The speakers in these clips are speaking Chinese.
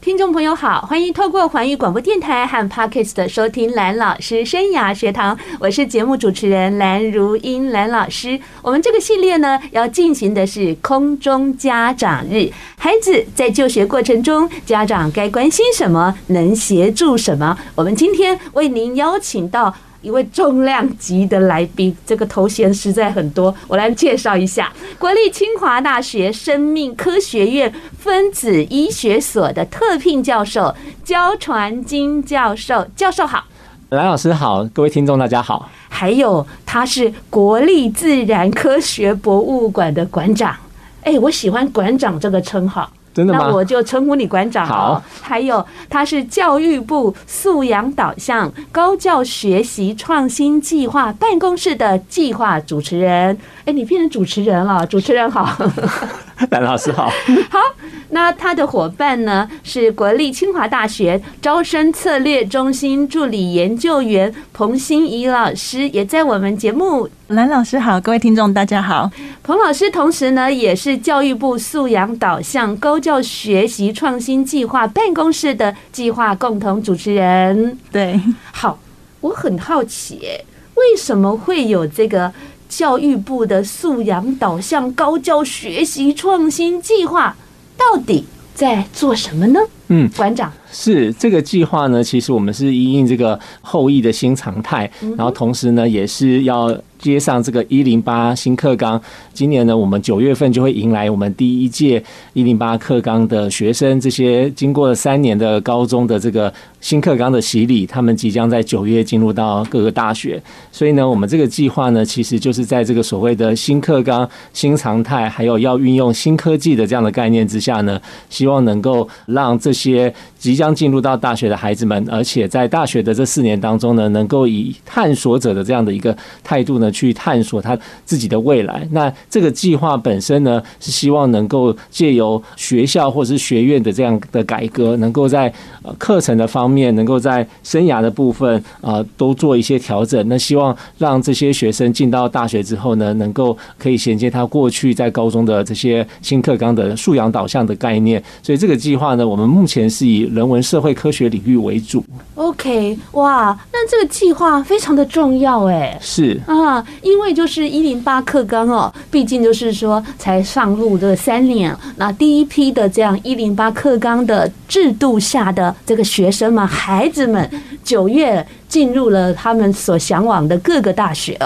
听众朋友好，欢迎透过环宇广播电台和 Podcast 收听蓝老师生涯学堂，我是节目主持人蓝如英蓝老师。我们这个系列呢，要进行的是空中家长日。孩子在就学过程中，家长该关心什么？能协助什么？我们今天为您邀请到。一位重量级的来宾，这个头衔实在很多，我来介绍一下：国立清华大学生命科学院分子医学所的特聘教授焦传金教授。教授好，蓝老师好，各位听众大家好。还有，他是国立自然科学博物馆的馆长。哎，我喜欢馆长这个称号。真的吗？那我就称呼你馆长。好，还有他是教育部素养导向高教学习创新计划办公室的计划主持人。哎，你变成主持人了，主持人好。蓝老师好。好，那他的伙伴呢是国立清华大学招生策略中心助理研究员彭欣怡老师，也在我们节目。蓝老师好，各位听众大家好。彭老师同时呢也是教育部素养导向高教学习创新计划办公室的计划共同主持人。对，好，我很好奇，为什么会有这个教育部的素养导向高教学习创新计划？到底在做什么呢？嗯，馆长。是这个计划呢，其实我们是因应这个后疫的新常态，然后同时呢，也是要接上这个一零八新课纲。今年呢，我们九月份就会迎来我们第一届一零八课纲的学生，这些经过了三年的高中的这个新课纲的洗礼，他们即将在九月进入到各个大学。所以呢，我们这个计划呢，其实就是在这个所谓的新课纲、新常态，还有要运用新科技的这样的概念之下呢，希望能够让这些即将进入到大学的孩子们，而且在大学的这四年当中呢，能够以探索者的这样的一个态度呢，去探索他自己的未来。那这个计划本身呢，是希望能够借由学校或者是学院的这样的改革，能够在呃课程的方面，能够在生涯的部分啊，都做一些调整。那希望让这些学生进到大学之后呢，能够可以衔接他过去在高中的这些新课纲的素养导向的概念。所以这个计划呢，我们目前是以人文社会科学领域为主。OK，哇，那这个计划非常的重要哎。是啊，因为就是一零八课纲哦，毕竟就是说才上路这三年，那第一批的这样一零八课纲的制度下的这个学生们、孩子们，九月进入了他们所向往的各个大学。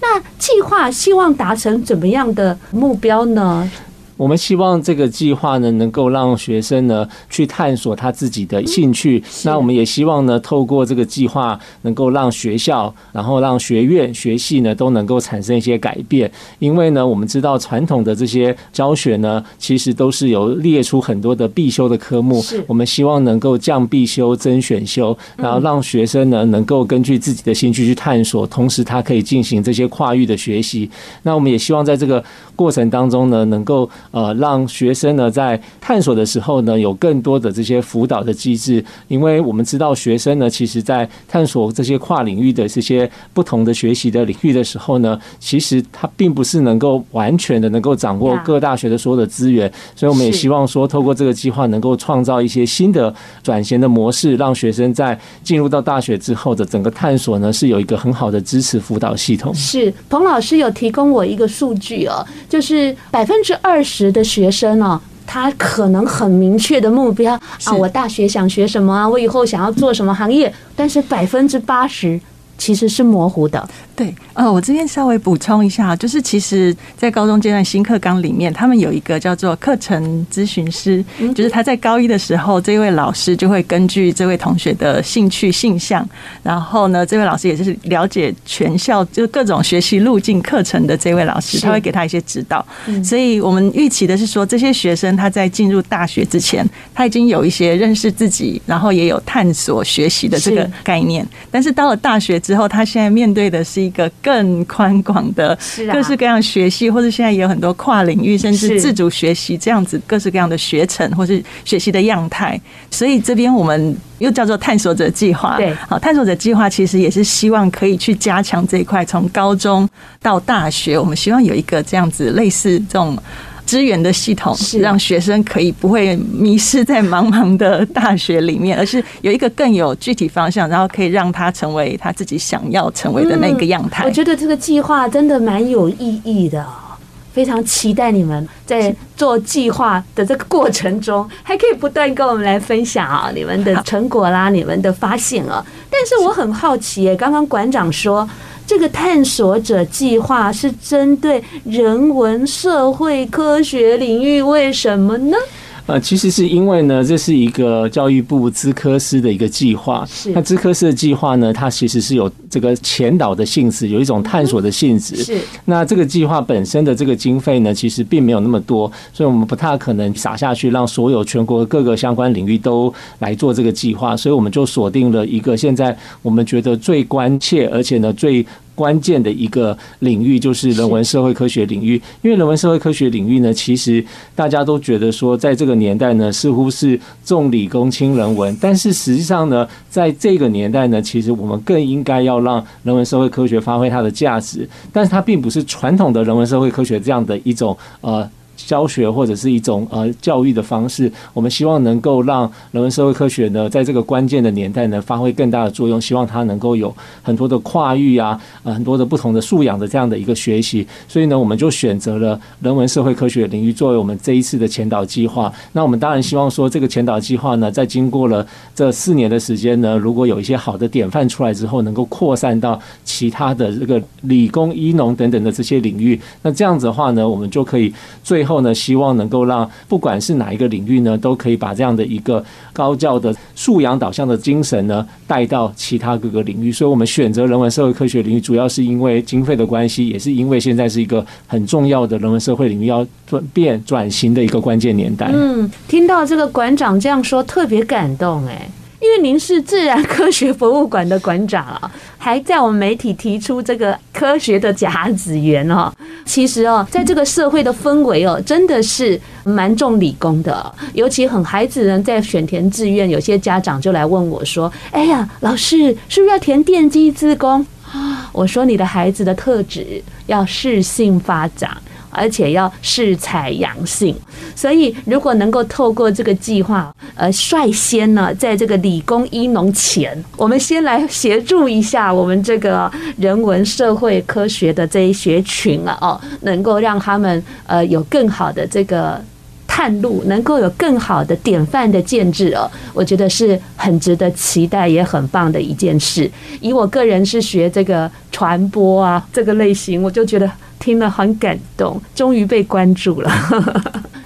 那计划希望达成怎么样的目标呢？我们希望这个计划呢，能够让学生呢去探索他自己的兴趣。那我们也希望呢，透过这个计划，能够让学校，然后让学院、学系呢都能够产生一些改变。因为呢，我们知道传统的这些教学呢，其实都是有列出很多的必修的科目。我们希望能够降必修、增选修，然后让学生呢能够根据自己的兴趣去探索，同时他可以进行这些跨域的学习。那我们也希望在这个过程当中呢，能够呃，让学生呢在探索的时候呢，有更多的这些辅导的机制，因为我们知道学生呢，其实在探索这些跨领域的这些不同的学习的领域的时候呢，其实他并不是能够完全的能够掌握各大学的所有的资源，所以我们也希望说，透过这个计划，能够创造一些新的转型的模式，让学生在进入到大学之后的整个探索呢，是有一个很好的支持辅导系统。是彭老师有提供我一个数据哦，就是百分之二十。的学生呢，他可能很明确的目标啊，我大学想学什么啊，我以后想要做什么行业，但是百分之八十其实是模糊的。对，呃，我这边稍微补充一下，就是其实，在高中阶段新课纲里面，他们有一个叫做课程咨询师，就是他在高一的时候，这位老师就会根据这位同学的兴趣、性向，然后呢，这位老师也就是了解全校就各种学习路径课程的这位老师，他会给他一些指导。所以我们预期的是说，这些学生他在进入大学之前，他已经有一些认识自己，然后也有探索学习的这个概念，但是到了大学之后，他现在面对的是一个更宽广的各式各样学习，或者现在也有很多跨领域，甚至自主学习这样子各式各样的学程或是学习的样态。所以这边我们又叫做探索者计划。对，好，探索者计划其实也是希望可以去加强这一块，从高中到大学，我们希望有一个这样子类似这种。资源的系统是让学生可以不会迷失在茫茫的大学里面，而是有一个更有具体方向，然后可以让他成为他自己想要成为的那个样态。我觉得这个计划真的蛮有意义的，非常期待你们在做计划的这个过程中，还可以不断跟我们来分享啊你们的成果啦，你们的发现啊。但是我很好奇，刚刚馆长说。这个探索者计划是针对人文社会科学领域，为什么呢？呃，其实是因为呢，这是一个教育部资科司的一个计划。是。那资科司的计划呢，它其实是有这个前导的性质，有一种探索的性质。是。那这个计划本身的这个经费呢，其实并没有那么多，所以我们不太可能撒下去，让所有全国各个相关领域都来做这个计划。所以我们就锁定了一个现在我们觉得最关切，而且呢最。关键的一个领域就是人文社会科学领域，因为人文社会科学领域呢，其实大家都觉得说，在这个年代呢，似乎是重理工轻人文，但是实际上呢，在这个年代呢，其实我们更应该要让人文社会科学发挥它的价值，但是它并不是传统的人文社会科学这样的一种呃。教学或者是一种呃教育的方式，我们希望能够让人文社会科学呢，在这个关键的年代呢，发挥更大的作用。希望它能够有很多的跨域啊，很多的不同的素养的这样的一个学习。所以呢，我们就选择了人文社会科学领域作为我们这一次的前导计划。那我们当然希望说，这个前导计划呢，在经过了这四年的时间呢，如果有一些好的典范出来之后，能够扩散到其他的这个理工、医农等等的这些领域。那这样子的话呢，我们就可以最后呢，希望能够让不管是哪一个领域呢，都可以把这样的一个高教的素养导向的精神呢，带到其他各个领域。所以，我们选择人文社会科学领域，主要是因为经费的关系，也是因为现在是一个很重要的人文社会领域要转变转型的一个关键年代。嗯，听到这个馆长这样说，特别感动哎。因为您是自然科学博物馆的馆长啊，还在我们媒体提出这个科学的甲子园哦。其实哦，在这个社会的氛围哦，真的是蛮重理工的。尤其很孩子呢，在选填志愿，有些家长就来问我说：“哎呀，老师是不是要填电机自工？”我说：“你的孩子的特质要适性发展。”而且要适采阳性，所以如果能够透过这个计划，呃，率先呢，在这个理工医农前，我们先来协助一下我们这个人文社会科学的这一学群啊，哦，能够让他们呃有更好的这个探路，能够有更好的典范的建制哦，我觉得是很值得期待，也很棒的一件事。以我个人是学这个传播啊这个类型，我就觉得。听了很感动，终于被关注了。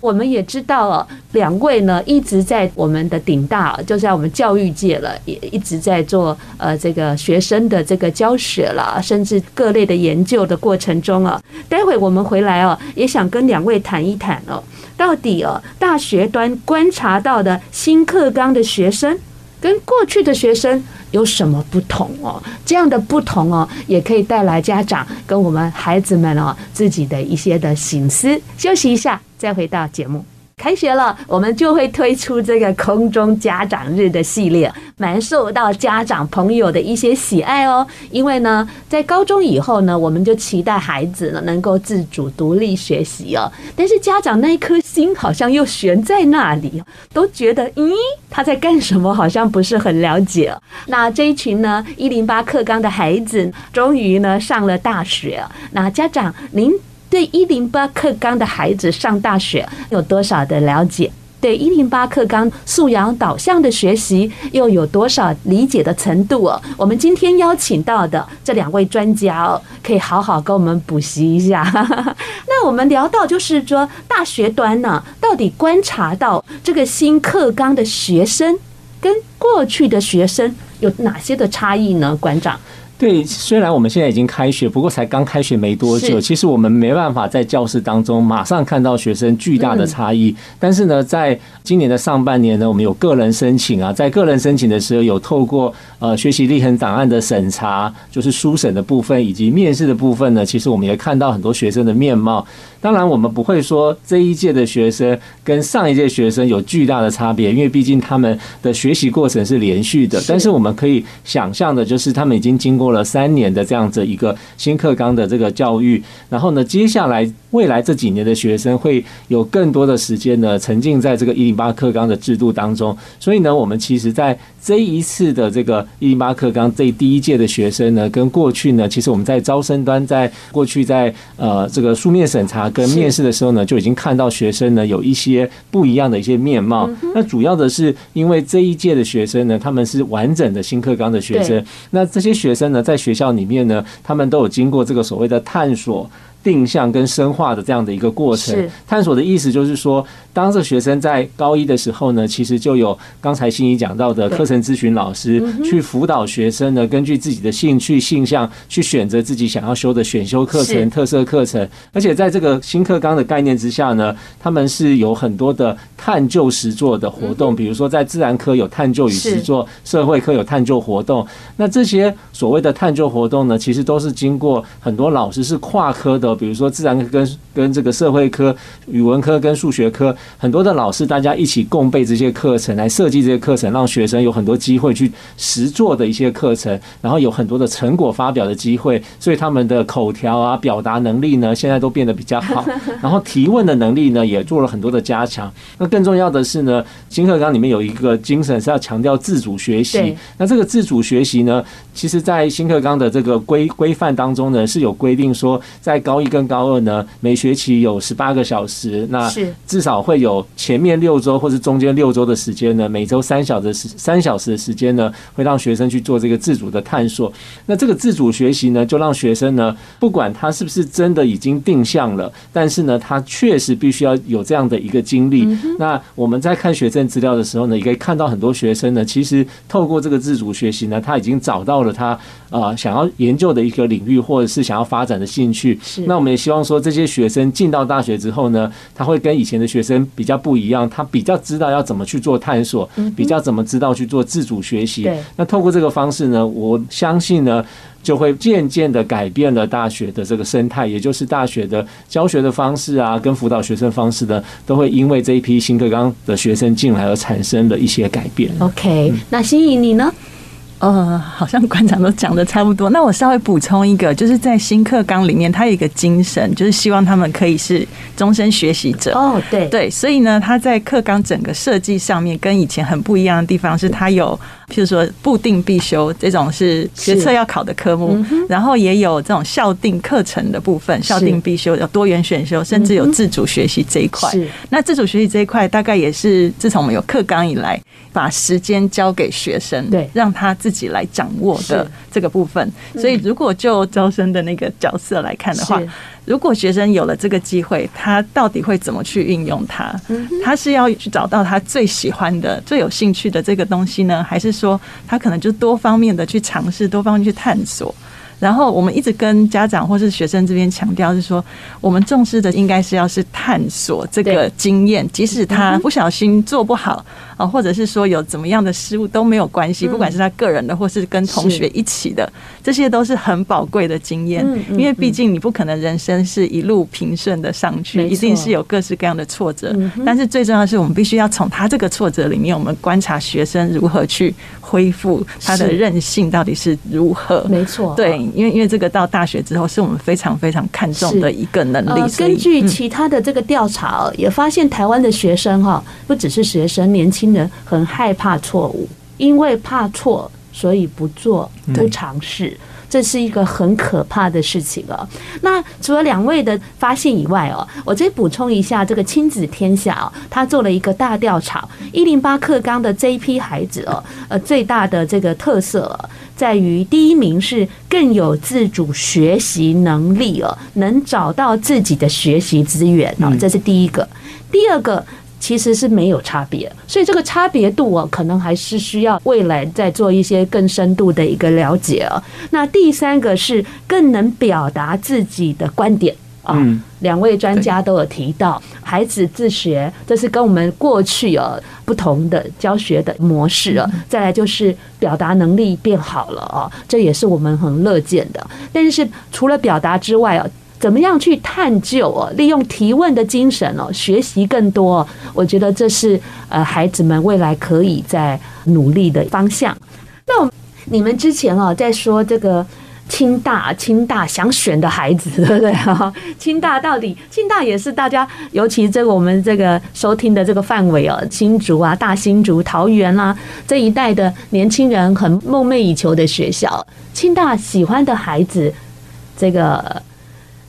我们也知道哦，两位呢一直在我们的顶大，就在我们教育界了，也一直在做呃这个学生的这个教学了，甚至各类的研究的过程中啊。待会我们回来哦，也想跟两位谈一谈哦，到底哦大学端观察到的新课纲的学生跟过去的学生。有什么不同哦？这样的不同哦，也可以带来家长跟我们孩子们哦自己的一些的醒思。休息一下，再回到节目。开学了，我们就会推出这个空中家长日的系列，蛮受到家长朋友的一些喜爱哦。因为呢，在高中以后呢，我们就期待孩子呢能够自主独立学习哦。但是家长那一颗心好像又悬在那里，都觉得咦，他在干什么？好像不是很了解。那这一群呢，一零八课纲的孩子，终于呢上了大学。那家长您。对一零八课纲的孩子上大学有多少的了解？对一零八课纲素养导向的学习又有多少理解的程度哦？我们今天邀请到的这两位专家哦，可以好好跟我们补习一下。那我们聊到就是说，大学端呢，到底观察到这个新课纲的学生跟过去的学生有哪些的差异呢？馆长？对，虽然我们现在已经开学，不过才刚开学没多久，其实我们没办法在教室当中马上看到学生巨大的差异。但是呢，在今年的上半年呢，我们有个人申请啊，在个人申请的时候，有透过呃学习历程档案的审查，就是书审的部分以及面试的部分呢，其实我们也看到很多学生的面貌。当然，我们不会说这一届的学生跟上一届学生有巨大的差别，因为毕竟他们的学习过程是连续的。但是我们可以想象的，就是他们已经经过了三年的这样子一个新课纲的这个教育，然后呢，接下来未来这几年的学生会有更多的时间呢，沉浸在这个一零八课纲的制度当中。所以呢，我们其实在这一次的这个一零八课纲这第一届的学生呢，跟过去呢，其实我们在招生端，在过去在呃这个书面审查跟面试的时候呢，就已经看到学生呢有一些不一样的一些面貌。那主要的是因为这一届的学生呢，他们是完整的新课纲的学生，那这些学生呢，在学校里面呢，他们都有经过这个所谓的探索。定向跟深化的这样的一个过程，探索的意思就是说，当这学生在高一的时候呢，其实就有刚才心怡讲到的课程咨询老师去辅导学生呢，根据自己的兴趣、性向去选择自己想要修的选修课程、特色课程。而且在这个新课纲的概念之下呢，他们是有很多的探究实作的活动，比如说在自然科有探究与实作，社会科有探究活动。那这些所谓的探究活动呢，其实都是经过很多老师是跨科的。比如说自然科跟跟这个社会科、语文科跟数学科，很多的老师大家一起共备这些课程，来设计这些课程，让学生有很多机会去实做的一些课程，然后有很多的成果发表的机会，所以他们的口条啊、表达能力呢，现在都变得比较好。然后提问的能力呢，也做了很多的加强。那更重要的是呢，新课纲里面有一个精神是要强调自主学习。那这个自主学习呢，其实在新课纲的这个规规范当中呢，是有规定说，在高一跟高二呢，每学期有十八个小时，那至少会有前面六周或是中间六周的时间呢，每周三小时三小时的时间呢，会让学生去做这个自主的探索。那这个自主学习呢，就让学生呢，不管他是不是真的已经定向了，但是呢，他确实必须要有这样的一个经历。那我们在看学生资料的时候呢，也可以看到很多学生呢，其实透过这个自主学习呢，他已经找到了他啊想要研究的一个领域，或者是想要发展的兴趣。那我们也希望说，这些学生进到大学之后呢，他会跟以前的学生比较不一样，他比较知道要怎么去做探索，比较怎么知道去做自主学习。那透过这个方式呢，我相信呢，就会渐渐的改变了大学的这个生态，也就是大学的教学的方式啊，跟辅导学生方式呢，都会因为这一批新课纲的学生进来而产生了一些改变。OK，那心怡你呢？呃，好像馆长都讲的差不多。那我稍微补充一个，就是在新课纲里面，它有一个精神，就是希望他们可以是终身学习者。哦，对对，所以呢，他在课纲整个设计上面跟以前很不一样的地方是，他有譬如说固定必修这种是学测要考的科目，然后也有这种校定课程的部分，校定必修有多元选修，甚至有自主学习这一块。那自主学习这一块，大概也是自从我们有课纲以来，把时间交给学生，对，让他。自己来掌握的这个部分，所以如果就招生的那个角色来看的话，如果学生有了这个机会，他到底会怎么去运用它？他是要去找到他最喜欢的、最有兴趣的这个东西呢，还是说他可能就多方面的去尝试、多方面去探索？然后我们一直跟家长或是学生这边强调是说，我们重视的应该是要是探索这个经验，即使他不小心做不好啊，或者是说有怎么样的失误都没有关系，不管是他个人的或是跟同学一起的，这些都是很宝贵的经验。因为毕竟你不可能人生是一路平顺的上去，一定是有各式各样的挫折。但是最重要的是，我们必须要从他这个挫折里面，我们观察学生如何去恢复他的韧性到底是如何。没错，对。因为因为这个到大学之后，是我们非常非常看重的一个能力。根据其他的这个调查，也发现台湾的学生哈，不只是学生，年轻人很害怕错误，因为怕错，所以不做不尝试。这是一个很可怕的事情啊！那除了两位的发现以外哦，我再补充一下，这个亲子天下哦，他做了一个大调查，一零八课纲的这一批孩子哦，呃，最大的这个特色在于第一名是更有自主学习能力哦，能找到自己的学习资源哦，这是第一个。第二个。其实是没有差别，所以这个差别度哦，可能还是需要未来再做一些更深度的一个了解哦。那第三个是更能表达自己的观点啊。两位专家都有提到，孩子自学，这是跟我们过去啊不同的教学的模式啊。再来就是表达能力变好了啊，这也是我们很乐见的。但是除了表达之外啊。怎么样去探究哦？利用提问的精神哦，学习更多。我觉得这是呃孩子们未来可以在努力的方向。那我你们之前啊在说这个清大，清大想选的孩子，对不对啊？清大到底清大也是大家，尤其这个我们这个收听的这个范围哦，新竹啊、大新竹、桃园啦这一代的年轻人很梦寐以求的学校。清大喜欢的孩子，这个。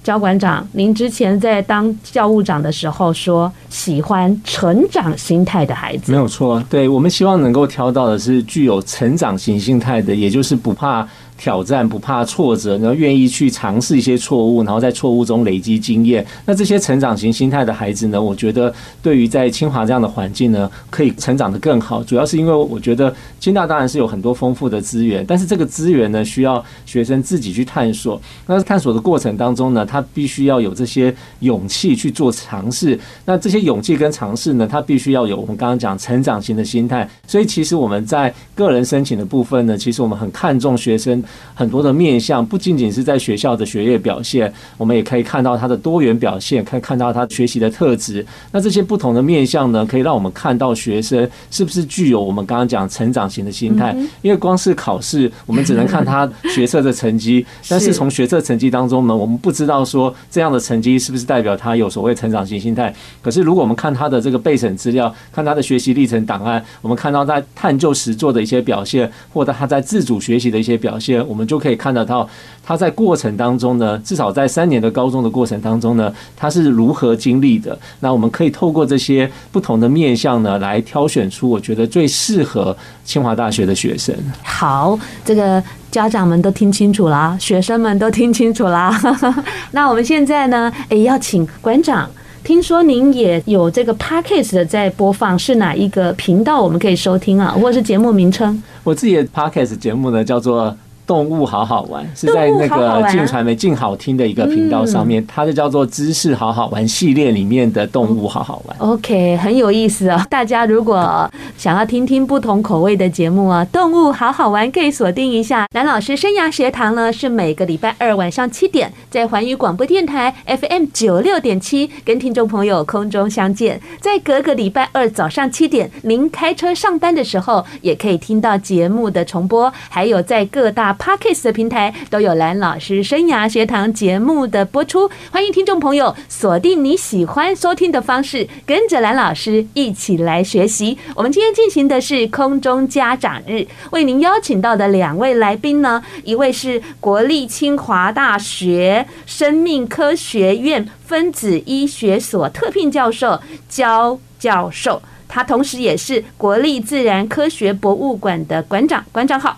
教馆长，您之前在当教务长的时候说，喜欢成长心态的孩子，没有错。对，我们希望能够挑到的是具有成长型心态的，也就是不怕。挑战不怕挫折，然后愿意去尝试一些错误，然后在错误中累积经验。那这些成长型心态的孩子呢，我觉得对于在清华这样的环境呢，可以成长得更好。主要是因为我觉得清大当然是有很多丰富的资源，但是这个资源呢，需要学生自己去探索。那探索的过程当中呢，他必须要有这些勇气去做尝试。那这些勇气跟尝试呢，他必须要有我们刚刚讲成长型的心态。所以其实我们在个人申请的部分呢，其实我们很看重学生。很多的面向，不仅仅是在学校的学业表现，我们也可以看到他的多元表现，可以看到他学习的特质。那这些不同的面向呢，可以让我们看到学生是不是具有我们刚刚讲成长型的心态。因为光是考试，我们只能看他学测的成绩，但是从学测成绩当中呢，我们不知道说这样的成绩是不是代表他有所谓成长型心态。可是如果我们看他的这个备审资料，看他的学习历程档案，我们看到在探究实作的一些表现，或者他在自主学习的一些表现，我们就可以看得到他在过程当中呢，至少在三年的高中的过程当中呢，他是如何经历的。那我们可以透过这些不同的面向呢，来挑选出我觉得最适合清华大学的学生。好，这个家长们都听清楚啦，学生们都听清楚了。那我们现在呢，哎，要请馆长。听说您也有这个 podcast 的在播放，是哪一个频道我们可以收听啊？或者是节目名称？我自己的 podcast 节目呢，叫做。动物好好玩是在那个静传媒静好听的一个频道上面，它就叫做知识好好玩系列里面的动物好好玩。OK，很有意思哦！大家如果想要听听不同口味的节目啊，动物好好玩可以锁定一下。蓝老师生涯学堂呢，是每个礼拜二晚上七点在环宇广播电台 FM 九六点七跟听众朋友空中相见。在隔个礼拜二早上七点，您开车上班的时候也可以听到节目的重播，还有在各大。Podcast 的平台都有蓝老师生涯学堂节目的播出，欢迎听众朋友锁定你喜欢收听的方式，跟着蓝老师一起来学习。我们今天进行的是空中家长日，为您邀请到的两位来宾呢，一位是国立清华大学生命科学院分子医学所特聘教授焦教授，他同时也是国立自然科学博物馆的馆长，馆长好。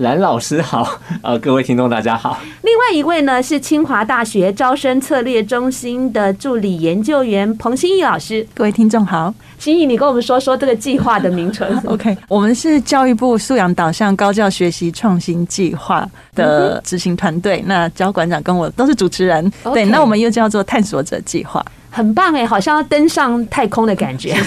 蓝老师好，呃，各位听众大家好。另外一位呢是清华大学招生策略中心的助理研究员彭新义老师，各位听众好。欣怡，你跟我们说说这个计划的名称。OK，我们是教育部素养导向高教学习创新计划的执行团队，那焦馆长跟我都是主持人。对，那我们又叫做探索者计划，很棒哎，好像要登上太空的感觉。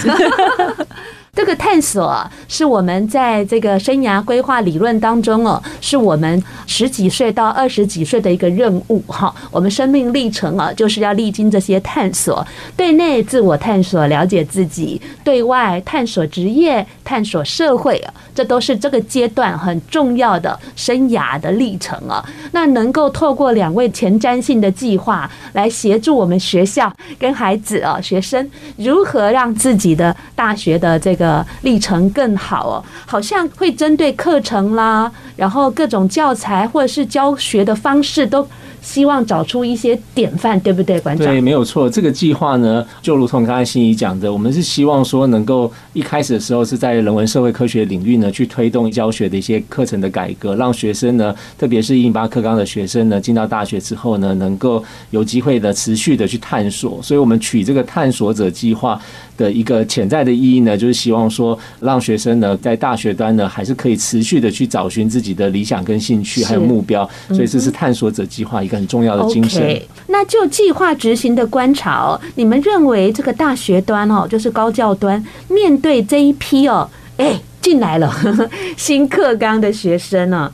这个探索，是我们在这个生涯规划理论当中哦，是我们十几岁到二十几岁的一个任务哈。我们生命历程啊，就是要历经这些探索，对内自我探索，了解自己；对外探索职业，探索社会，这都是这个阶段很重要的生涯的历程啊。那能够透过两位前瞻性的计划来协助我们学校跟孩子啊、学生如何让自己的大学的这个。的历程更好哦，好像会针对课程啦，然后各种教材或者是教学的方式都。希望找出一些典范，对不对，馆长？对，没有错。这个计划呢，就如同刚才心怡讲的，我们是希望说能够一开始的时候是在人文社会科学领域呢，去推动教学的一些课程的改革，让学生呢，特别是一零八课纲的学生呢，进到大学之后呢，能够有机会的持续的去探索。所以我们取这个探索者计划的一个潜在的意义呢，就是希望说，让学生呢，在大学端呢，还是可以持续的去找寻自己的理想跟兴趣，还有目标。所以这是探索者计划一个。很重要的精神。Okay, 那就计划执行的观察，你们认为这个大学端哦，就是高教端面对这一批哦，哎进来了呵呵 新课纲的学生呢，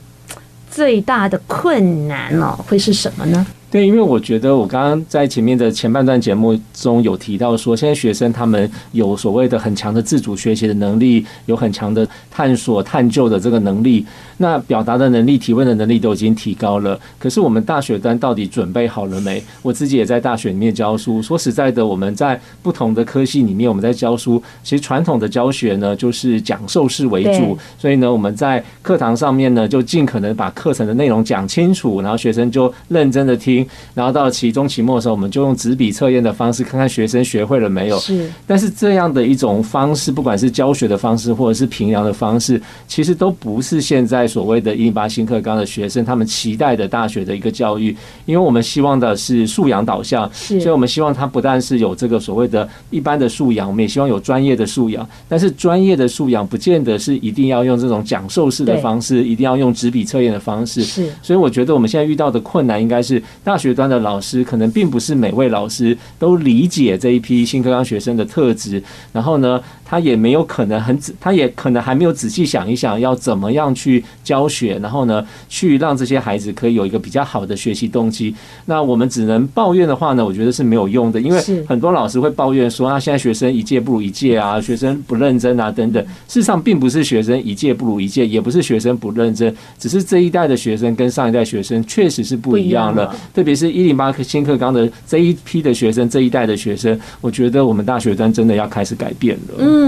最大的困难哦会是什么呢？对，因为我觉得我刚刚在前面的前半段节目中有提到说，现在学生他们有所谓的很强的自主学习的能力，有很强的探索探究的这个能力，那表达的能力、提问的能力都已经提高了。可是我们大学端到底准备好了没？我自己也在大学里面教书，说实在的，我们在不同的科系里面，我们在教书，其实传统的教学呢就是讲授式为主，所以呢我们在课堂上面呢就尽可能把课程的内容讲清楚，然后学生就认真的听。然后到了期中、期末的时候，我们就用纸笔测验的方式，看看学生学会了没有。是。但是这样的一种方式，不管是教学的方式，或者是评量的方式，其实都不是现在所谓的“一零八新课纲”的学生他们期待的大学的一个教育。因为我们希望的是素养导向，所以我们希望他不但是有这个所谓的一般的素养，我们也希望有专业的素养。但是专业的素养不见得是一定要用这种讲授式的方式，一定要用纸笔测验的方式。是。所以我觉得我们现在遇到的困难应该是。大学端的老师可能并不是每位老师都理解这一批新课纲学生的特质，然后呢，他也没有可能很仔，他也可能还没有仔细想一想要怎么样去教学，然后呢，去让这些孩子可以有一个比较好的学习动机。那我们只能抱怨的话呢，我觉得是没有用的，因为很多老师会抱怨说啊，现在学生一届不如一届啊，学生不认真啊等等。事实上，并不是学生一届不如一届，也不是学生不认真，只是这一代的学生跟上一代学生确实是不一样了。特别是一零八新课纲的这一批的学生，这一代的学生，我觉得我们大学端真的要开始改变了。嗯，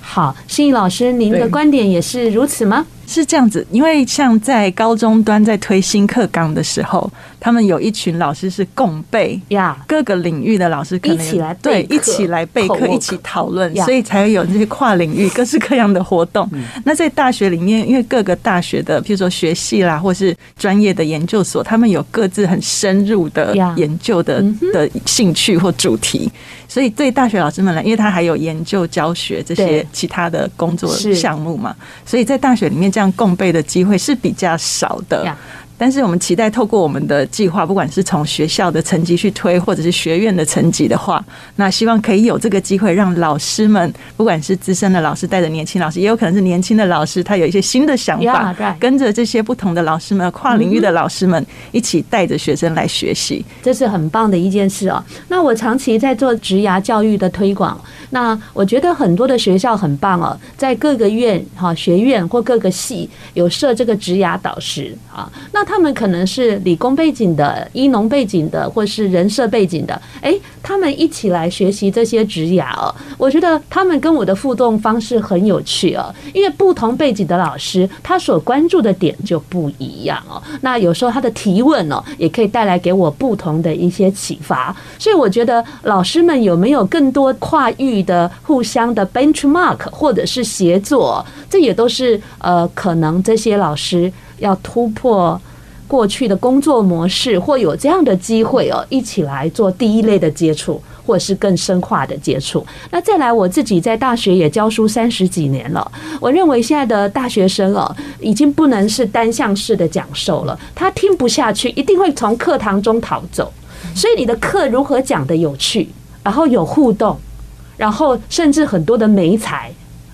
好，心怡老师，您的观点也是如此吗？是这样子，因为像在高中端在推新课纲的时候，他们有一群老师是共备呀，各个领域的老师可能一起来对一起来备课，一起讨论，所以才会有这些跨领域各式各样的活动。那在大学里面，因为各个大学的，譬如说学系啦，或是专业的研究所，他们有各自很深入的研究的的兴趣或主题，所以对大学老师们来，因为他还有研究教学这些其他的工作项目嘛，所以在大学里面。这样共备的机会是比较少的。但是我们期待透过我们的计划，不管是从学校的层级去推，或者是学院的层级的话，那希望可以有这个机会，让老师们，不管是资深的老师带着年轻老师，也有可能是年轻的老师，他有一些新的想法，跟着这些不同的老师们，跨领域的老师们一起带着学生来学习，这是很棒的一件事哦。那我长期在做职涯教育的推广，那我觉得很多的学校很棒哦，在各个院哈学院或各个系有设这个职涯导师啊，那。他们可能是理工背景的、医农背景的，或是人设背景的，哎，他们一起来学习这些职涯哦。我觉得他们跟我的互动方式很有趣哦，因为不同背景的老师，他所关注的点就不一样哦。那有时候他的提问哦，也可以带来给我不同的一些启发。所以我觉得老师们有没有更多跨域的、互相的 benchmark 或者是协作，这也都是呃，可能这些老师要突破。过去的工作模式，或有这样的机会哦，一起来做第一类的接触，或是更深化的接触。那再来，我自己在大学也教书三十几年了，我认为现在的大学生哦，已经不能是单向式的讲授了，他听不下去，一定会从课堂中逃走。所以你的课如何讲得有趣，然后有互动，然后甚至很多的媒材，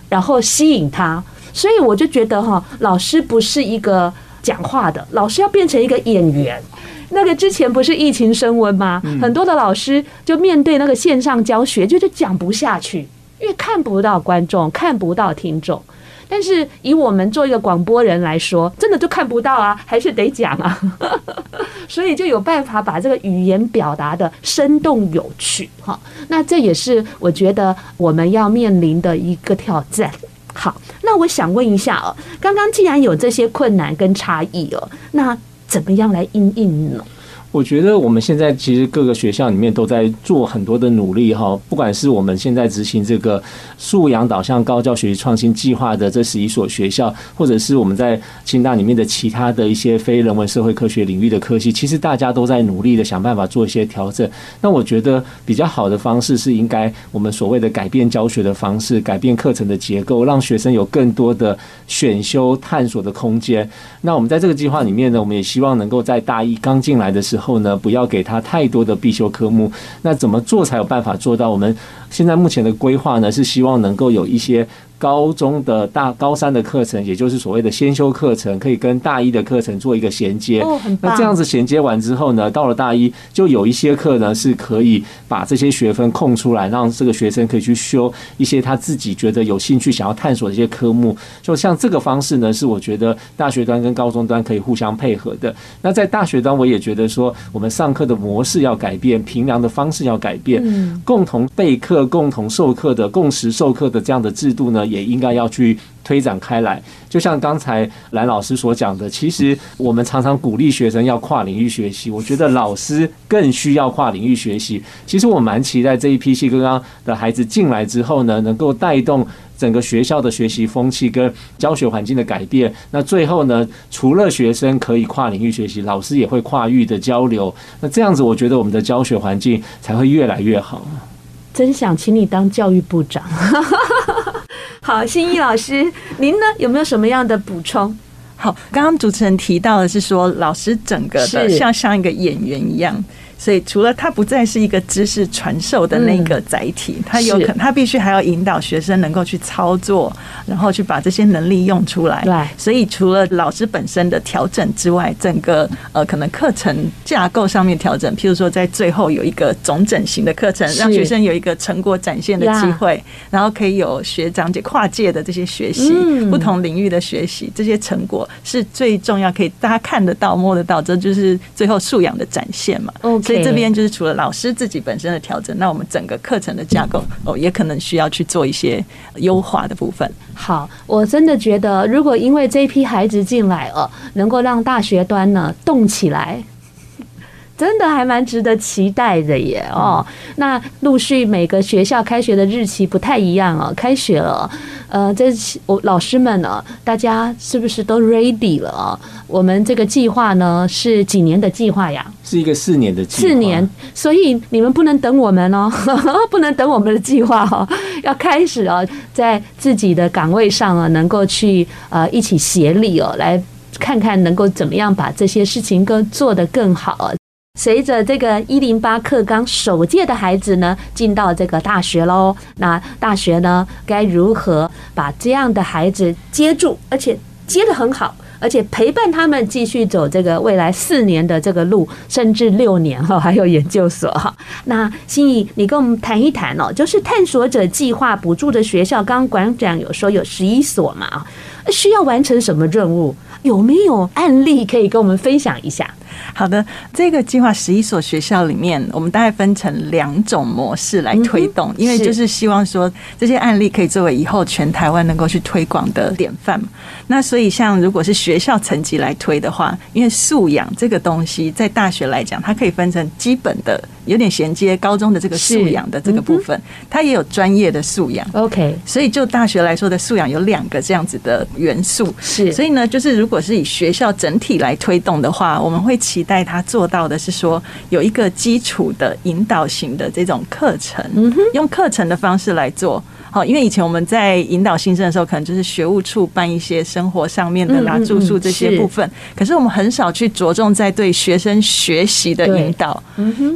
然后吸引他。所以我就觉得哈，老师不是一个。讲话的老师要变成一个演员，那个之前不是疫情升温吗？很多的老师就面对那个线上教学，就是讲不下去，因为看不到观众，看不到听众。但是以我们做一个广播人来说，真的就看不到啊，还是得讲啊，所以就有办法把这个语言表达的生动有趣哈。那这也是我觉得我们要面临的一个挑战。好，那我想问一下哦，刚刚既然有这些困难跟差异哦，那怎么样来应应呢？我觉得我们现在其实各个学校里面都在做很多的努力哈，不管是我们现在执行这个素养导向高教学习创新计划的这十一所学校，或者是我们在清大里面的其他的一些非人文社会科学领域的科系，其实大家都在努力的想办法做一些调整。那我觉得比较好的方式是应该我们所谓的改变教学的方式，改变课程的结构，让学生有更多的选修探索的空间。那我们在这个计划里面呢，我们也希望能够在大一刚进来的时候。后呢，不要给他太多的必修科目。那怎么做才有办法做到？我们现在目前的规划呢，是希望能够有一些。高中的大高三的课程，也就是所谓的先修课程，可以跟大一的课程做一个衔接。哦，很棒。那这样子衔接完之后呢，到了大一就有一些课呢是可以把这些学分空出来，让这个学生可以去修一些他自己觉得有兴趣、想要探索的一些科目。就像这个方式呢，是我觉得大学端跟高中端可以互相配合的。那在大学端，我也觉得说，我们上课的模式要改变，评量的方式要改变，共同备课、共同授课的共识授课的这样的制度呢。也应该要去推展开来，就像刚才蓝老师所讲的，其实我们常常鼓励学生要跨领域学习，我觉得老师更需要跨领域学习。其实我蛮期待这一批系刚刚的孩子进来之后呢，能够带动整个学校的学习风气跟教学环境的改变。那最后呢，除了学生可以跨领域学习，老师也会跨域的交流。那这样子，我觉得我们的教学环境才会越来越好。真想请你当教育部长。好，心怡老师，您呢有没有什么样的补充？好，刚刚主持人提到的是说，老师整个的像像一个演员一样。所以，除了它不再是一个知识传授的那个载体，他有可能他必须还要引导学生能够去操作，然后去把这些能力用出来。对，所以除了老师本身的调整之外，整个呃可能课程架构上面调整，譬如说在最后有一个总整型的课程，让学生有一个成果展现的机会，然后可以有学长姐跨界的这些学习，不同领域的学习，这些成果是最重要，可以大家看得到、摸得到，这就是最后素养的展现嘛。所以这边就是除了老师自己本身的调整，那我们整个课程的架构哦，也可能需要去做一些优化的部分。好，我真的觉得，如果因为这批孩子进来了，能够让大学端呢动起来。真的还蛮值得期待的耶哦，那陆续每个学校开学的日期不太一样哦，开学了，呃，这我老师们呢，大家是不是都 ready 了啊？我们这个计划呢是几年的计划呀？是一个四年的计划。四年，所以你们不能等我们哦，不能等我们的计划哦，要开始哦，在自己的岗位上啊，能够去呃一起协力哦，来看看能够怎么样把这些事情更做得更好。随着这个一零八课纲首届的孩子呢，进到这个大学喽。那大学呢，该如何把这样的孩子接住，而且接得很好，而且陪伴他们继续走这个未来四年的这个路，甚至六年哈，还有研究所哈。那心怡，你跟我们谈一谈哦，就是探索者计划补助的学校，刚刚馆长有说有十一所嘛，需要完成什么任务？有没有案例可以跟我们分享一下？好的，这个计划十一所学校里面，我们大概分成两种模式来推动，因为就是希望说这些案例可以作为以后全台湾能够去推广的典范。那所以像如果是学校层级来推的话，因为素养这个东西在大学来讲，它可以分成基本的，有点衔接高中的这个素养的这个部分，它也有专业的素养。OK，所以就大学来说的素养有两个这样子的元素。是，所以呢，就是如果是以学校整体来推动的话，我们会。期待他做到的是说，有一个基础的引导型的这种课程，用课程的方式来做。好，因为以前我们在引导新生的时候，可能就是学务处办一些生活上面的啦、住宿这些部分。可是我们很少去着重在对学生学习的引导。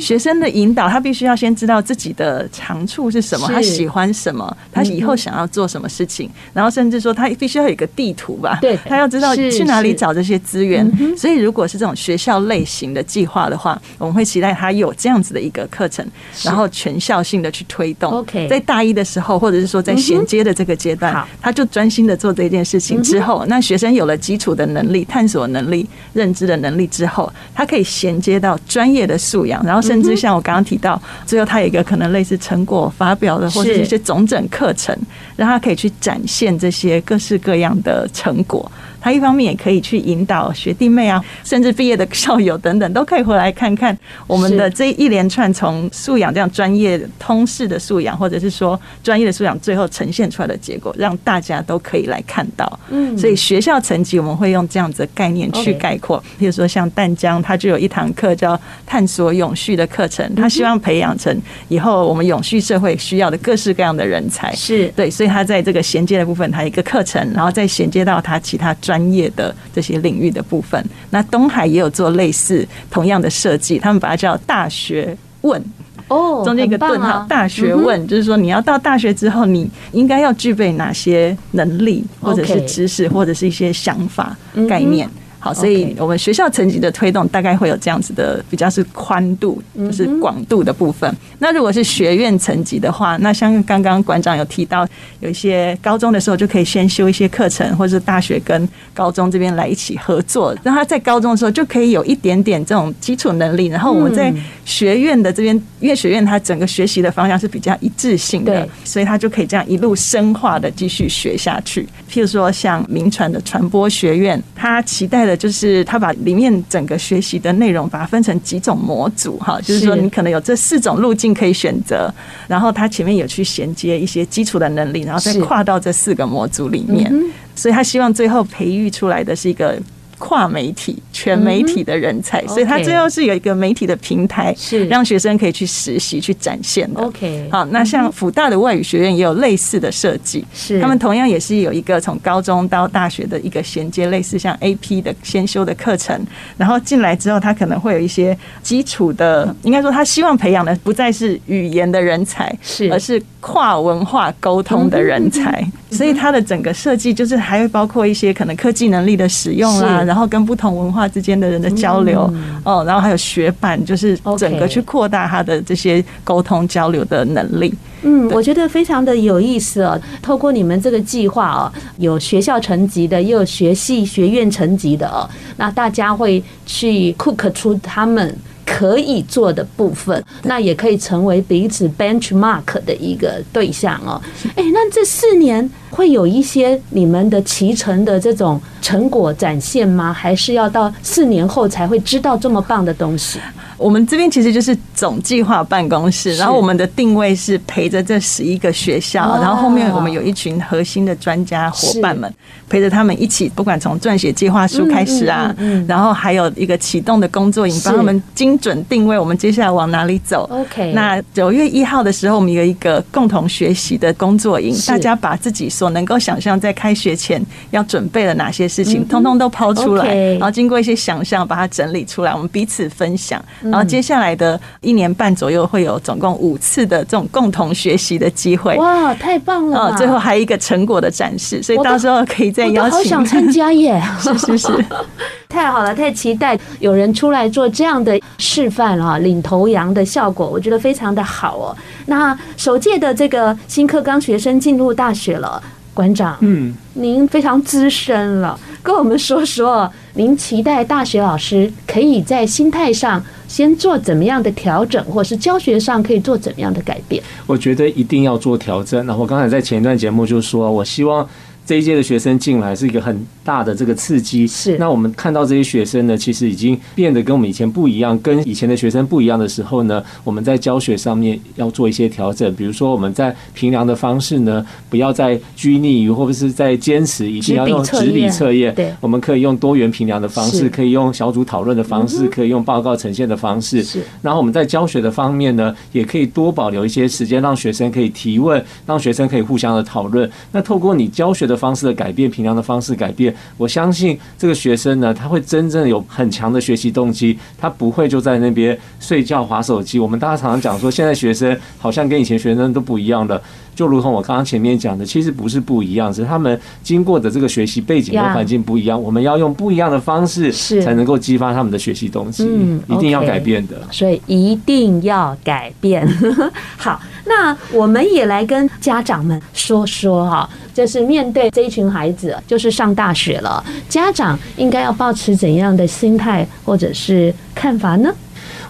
学生的引导，他必须要先知道自己的长处是什么，他喜欢什么，他以后想要做什么事情，然后甚至说他必须要有一个地图吧。对，他要知道去哪里找这些资源。所以，如果是这种学校类型的计划的话，我们会期待他有这样子的一个课程，然后全校性的去推动。OK，在大一的时候，或者是说在衔接的这个阶段，他就专心的做这件事情之后，那学生有了基础的能力、探索能力、认知的能力之后，他可以衔接到专业的素养，然后甚至像我刚刚提到，最后他有一个可能类似成果发表的或者一些总整课程，让他可以去展现这些各式各样的成果。他一方面也可以去引导学弟妹啊，甚至毕业的校友等等，都可以回来看看我们的这一连串从素养这样专业通识的素养，或者是说专业的素养，最后呈现出来的结果，让大家都可以来看到。嗯，所以学校层级我们会用这样子的概念去概括。比如说像淡江，他就有一堂课叫探索永续的课程，他希望培养成以后我们永续社会需要的各式各样的人才。是对，所以他在这个衔接的部分，他一个课程，然后再衔接到他其他。专业的这些领域的部分，那东海也有做类似同样的设计，他们把它叫大学问哦，中间一个顿号，大学问就是说你要到大学之后，你应该要具备哪些能力，或者是知识，或者是一些想法概念。好，所以我们学校层级的推动大概会有这样子的比较是宽度，就是广度的部分。那如果是学院层级的话，那像刚刚馆长有提到，有一些高中的时候就可以先修一些课程，或者是大学跟高中这边来一起合作，让他在高中的时候就可以有一点点这种基础能力。然后我们在学院的这边，因为学院它整个学习的方向是比较一致性的，所以他就可以这样一路深化的继续学下去。譬如说像民传的传播学院，他期待的就是他把里面整个学习的内容把它分成几种模组哈，就是说你可能有这四种路径可以选择，然后他前面有去衔接一些基础的能力，然后再跨到这四个模组里面，所以他希望最后培育出来的是一个。跨媒体、全媒体的人才，所以他最后是有一个媒体的平台，是。让学生可以去实习、去展现的。OK，好，那像辅大的外语学院也有类似的设计，是。他们同样也是有一个从高中到大学的一个衔接，类似像 AP 的先修的课程，然后进来之后，他可能会有一些基础的，应该说他希望培养的不再是语言的人才，是。而是跨文化沟通的人才，所以他的整个设计就是还会包括一些可能科技能力的使用啊。然后跟不同文化之间的人的交流，哦，然后还有学伴，就是整个去扩大他的这些沟通交流的能力。嗯，我觉得非常的有意思哦。透过你们这个计划哦，有学校层级的，也有学系学院层级的哦。那大家会去 cook 出他们。可以做的部分，那也可以成为彼此 benchmark 的一个对象哦。哎，那这四年会有一些你们的期程的这种成果展现吗？还是要到四年后才会知道这么棒的东西？我们这边其实就是总计划办公室，然后我们的定位是陪着这十一个学校，然后后面我们有一群核心的专家伙伴们陪着他们一起，不管从撰写计划书开始啊，然后还有一个启动的工作营，帮他们精准定位我们接下来往哪里走。OK，那九月一号的时候，我们有一个共同学习的工作营，大家把自己所能够想象在开学前要准备了哪些事情，通通都抛出来，然后经过一些想象把它整理出来，我们彼此分享。然后接下来的一年半左右会有总共五次的这种共同学习的机会。哇，太棒了！最后还有一个成果的展示，所以到时候可以再邀请。好想参加耶！是 是是，太好了，太期待有人出来做这样的示范啊，领头羊的效果，我觉得非常的好哦。那首届的这个新课纲学生进入大学了。馆长，嗯，您非常资深了，跟我们说说，您期待大学老师可以在心态上先做怎么样的调整，或是教学上可以做怎么样的改变？我觉得一定要做调整。然后我刚才在前一段节目就说，我希望。这一届的学生进来是一个很大的这个刺激。是，那我们看到这些学生呢，其实已经变得跟我们以前不一样，跟以前的学生不一样的时候呢，我们在教学上面要做一些调整。比如说，我们在评量的方式呢，不要再拘泥于或者是在坚持一定要用纸笔测验。对，我们可以用多元评量的方式，可以用小组讨论的方式，可以用报告呈现的方式。是，然后我们在教学的方面呢，也可以多保留一些时间，让学生可以提问，让学生可以互相的讨论。那透过你教学的方式的改变，平常的方式改变，我相信这个学生呢，他会真正有很强的学习动机，他不会就在那边睡觉划手机。我们大家常常讲说，现在学生好像跟以前学生都不一样的。就如同我刚刚前面讲的，其实不是不一样，只是他们经过的这个学习背景和环境不一样。我们要用不一样的方式，才能够激发他们的学习动机。嗯，一定要改变的。所以一定要改变。好，那我们也来跟家长们说说哈，就是面对这一群孩子，就是上大学了，家长应该要保持怎样的心态或者是看法呢？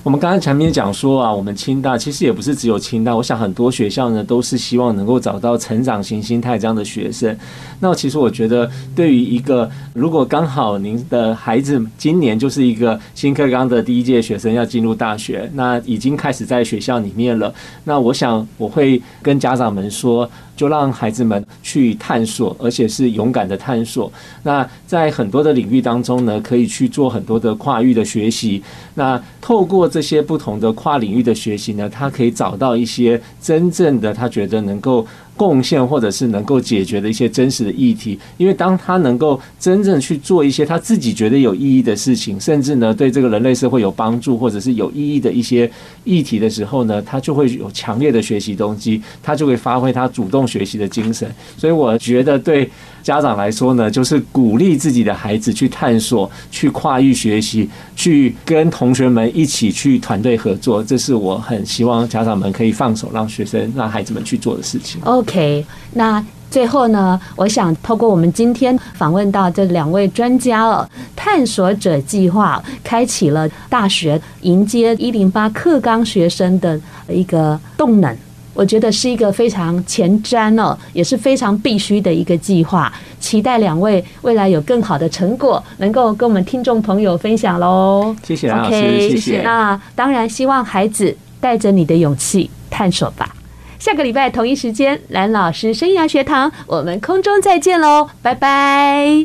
我们刚才前面讲说啊，我们清大其实也不是只有清大，我想很多学校呢都是希望能够找到成长型心态这样的学生。那其实我觉得，对于一个如果刚好您的孩子今年就是一个新课纲的第一届学生要进入大学，那已经开始在学校里面了，那我想我会跟家长们说。就让孩子们去探索，而且是勇敢的探索。那在很多的领域当中呢，可以去做很多的跨域的学习。那透过这些不同的跨领域的学习呢，他可以找到一些真正的他觉得能够。贡献或者是能够解决的一些真实的议题，因为当他能够真正去做一些他自己觉得有意义的事情，甚至呢对这个人类社会有帮助或者是有意义的一些议题的时候呢，他就会有强烈的学习动机，他就会发挥他主动学习的精神。所以我觉得对家长来说呢，就是鼓励自己的孩子去探索、去跨域学习、去跟同学们一起去团队合作，这是我很希望家长们可以放手让学生、让孩子们去做的事情。OK，那最后呢，我想透过我们今天访问到这两位专家哦，探索者计划开启了大学迎接一零八课纲学生的一个动能，我觉得是一个非常前瞻哦，也是非常必须的一个计划。期待两位未来有更好的成果，能够跟我们听众朋友分享喽。谢谢老师，okay, 谢谢。那当然，希望孩子带着你的勇气探索吧。下个礼拜同一时间，蓝老师生涯学堂，我们空中再见喽，拜拜。